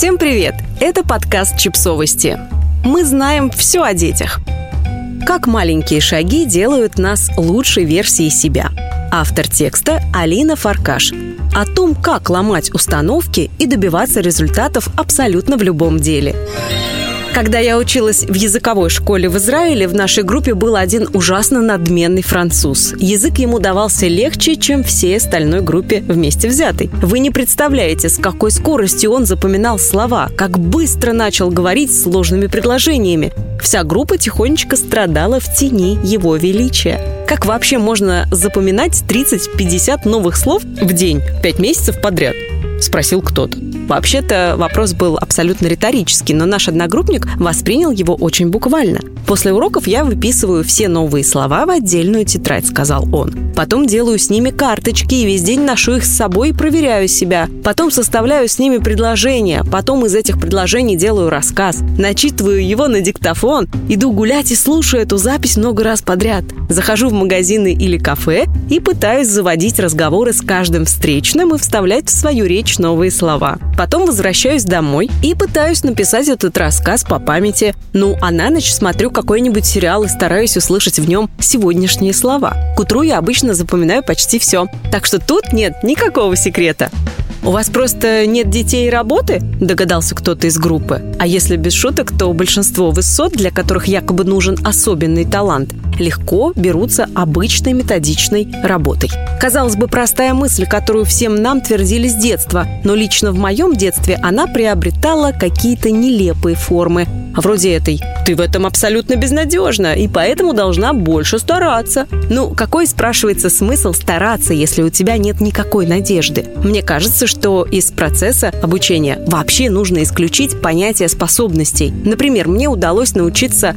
Всем привет! Это подкаст «Чипсовости». Мы знаем все о детях. Как маленькие шаги делают нас лучшей версией себя. Автор текста Алина Фаркаш. О том, как ломать установки и добиваться результатов абсолютно в любом деле. Когда я училась в языковой школе в Израиле, в нашей группе был один ужасно надменный француз. Язык ему давался легче, чем всей остальной группе вместе взятой. Вы не представляете, с какой скоростью он запоминал слова, как быстро начал говорить сложными предложениями. Вся группа тихонечко страдала в тени его величия. Как вообще можно запоминать 30-50 новых слов в день, 5 месяцев подряд? Спросил кто-то. Вообще-то вопрос был абсолютно риторический, но наш одногруппник воспринял его очень буквально. После уроков я выписываю все новые слова в отдельную тетрадь, сказал он. Потом делаю с ними карточки и весь день ношу их с собой и проверяю себя. Потом составляю с ними предложения. Потом из этих предложений делаю рассказ. Начитываю его на диктофон. Иду гулять и слушаю эту запись много раз подряд. Захожу в магазины или кафе и пытаюсь заводить разговоры с каждым встречным и вставлять в свою речь новые слова. Потом возвращаюсь домой и пытаюсь написать этот рассказ по памяти. Ну, а на ночь смотрю какой-нибудь сериал и стараюсь услышать в нем сегодняшние слова. К утру я обычно запоминаю почти все. Так что тут нет никакого секрета. «У вас просто нет детей и работы?» – догадался кто-то из группы. А если без шуток, то большинство высот, для которых якобы нужен особенный талант, легко берутся обычной методичной работой. Казалось бы, простая мысль, которую всем нам твердили с детства, но лично в моем детстве она приобретала какие-то нелепые формы, вроде этой «ты в этом абсолютно безнадежна, и поэтому должна больше стараться». Ну, какой, спрашивается, смысл стараться, если у тебя нет никакой надежды? Мне кажется, что из процесса обучения вообще нужно исключить понятие способностей. Например, мне удалось научиться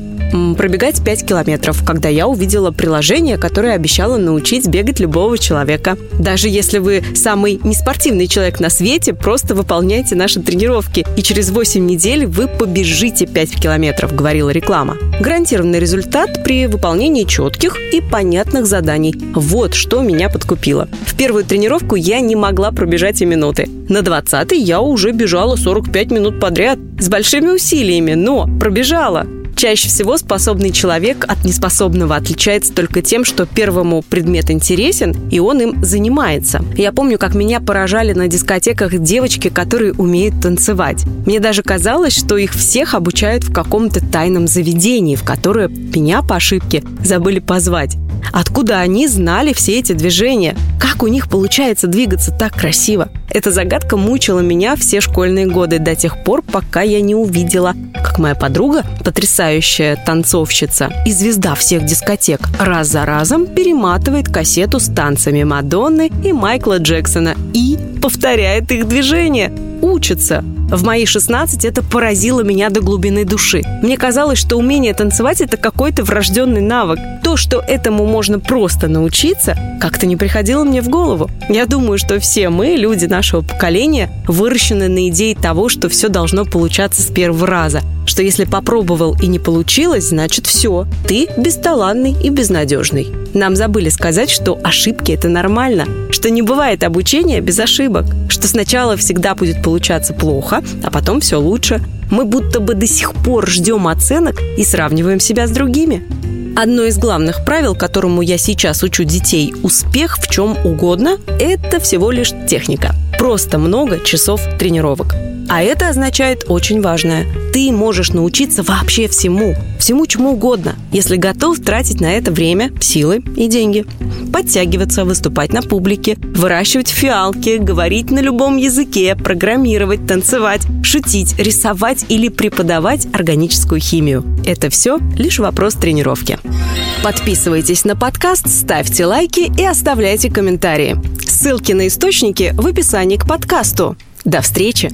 пробегать 5 километров, когда я увидела приложение, которое обещало научить бегать любого человека. Даже если вы самый неспортивный человек на свете, просто выполняйте наши тренировки, и через 8 недель вы побежите 5 километров, говорила реклама. Гарантированный результат при выполнении четких и понятных заданий. Вот что меня подкупило. В первую тренировку я не могла пробежать и минуты. На 20 я уже бежала 45 минут подряд с большими усилиями, но пробежала. Чаще всего способный человек от неспособного отличается только тем, что первому предмет интересен, и он им занимается. Я помню, как меня поражали на дискотеках девочки, которые умеют танцевать. Мне даже казалось, что их всех обучают в каком-то тайном заведении, в которое меня по ошибке забыли позвать. Откуда они знали все эти движения? Как у них получается двигаться так красиво? Эта загадка мучила меня все школьные годы до тех пор, пока я не увидела, как моя подруга, потрясающая танцовщица и звезда всех дискотек, раз за разом перематывает кассету с танцами Мадонны и Майкла Джексона и повторяет их движения. Учится. В мои 16 это поразило меня до глубины души. Мне казалось, что умение танцевать – это какой-то врожденный навык. То, что этому можно просто научиться, как-то не приходило мне в голову. Я думаю, что все мы, люди нашего поколения, выращены на идее того, что все должно получаться с первого раза. Что если попробовал и не получилось, значит все. Ты бесталанный и безнадежный. Нам забыли сказать, что ошибки – это нормально, что не бывает обучения без ошибок, что сначала всегда будет получаться плохо, а потом все лучше. Мы будто бы до сих пор ждем оценок и сравниваем себя с другими. Одно из главных правил, которому я сейчас учу детей, успех в чем угодно, это всего лишь техника. Просто много часов тренировок. А это означает очень важное. Ты можешь научиться вообще всему, всему чему угодно, если готов тратить на это время, силы и деньги. Подтягиваться, выступать на публике, выращивать фиалки, говорить на любом языке, программировать, танцевать, шутить, рисовать или преподавать органическую химию. Это все лишь вопрос тренировки. Подписывайтесь на подкаст, ставьте лайки и оставляйте комментарии. Ссылки на источники в описании к подкасту. До встречи!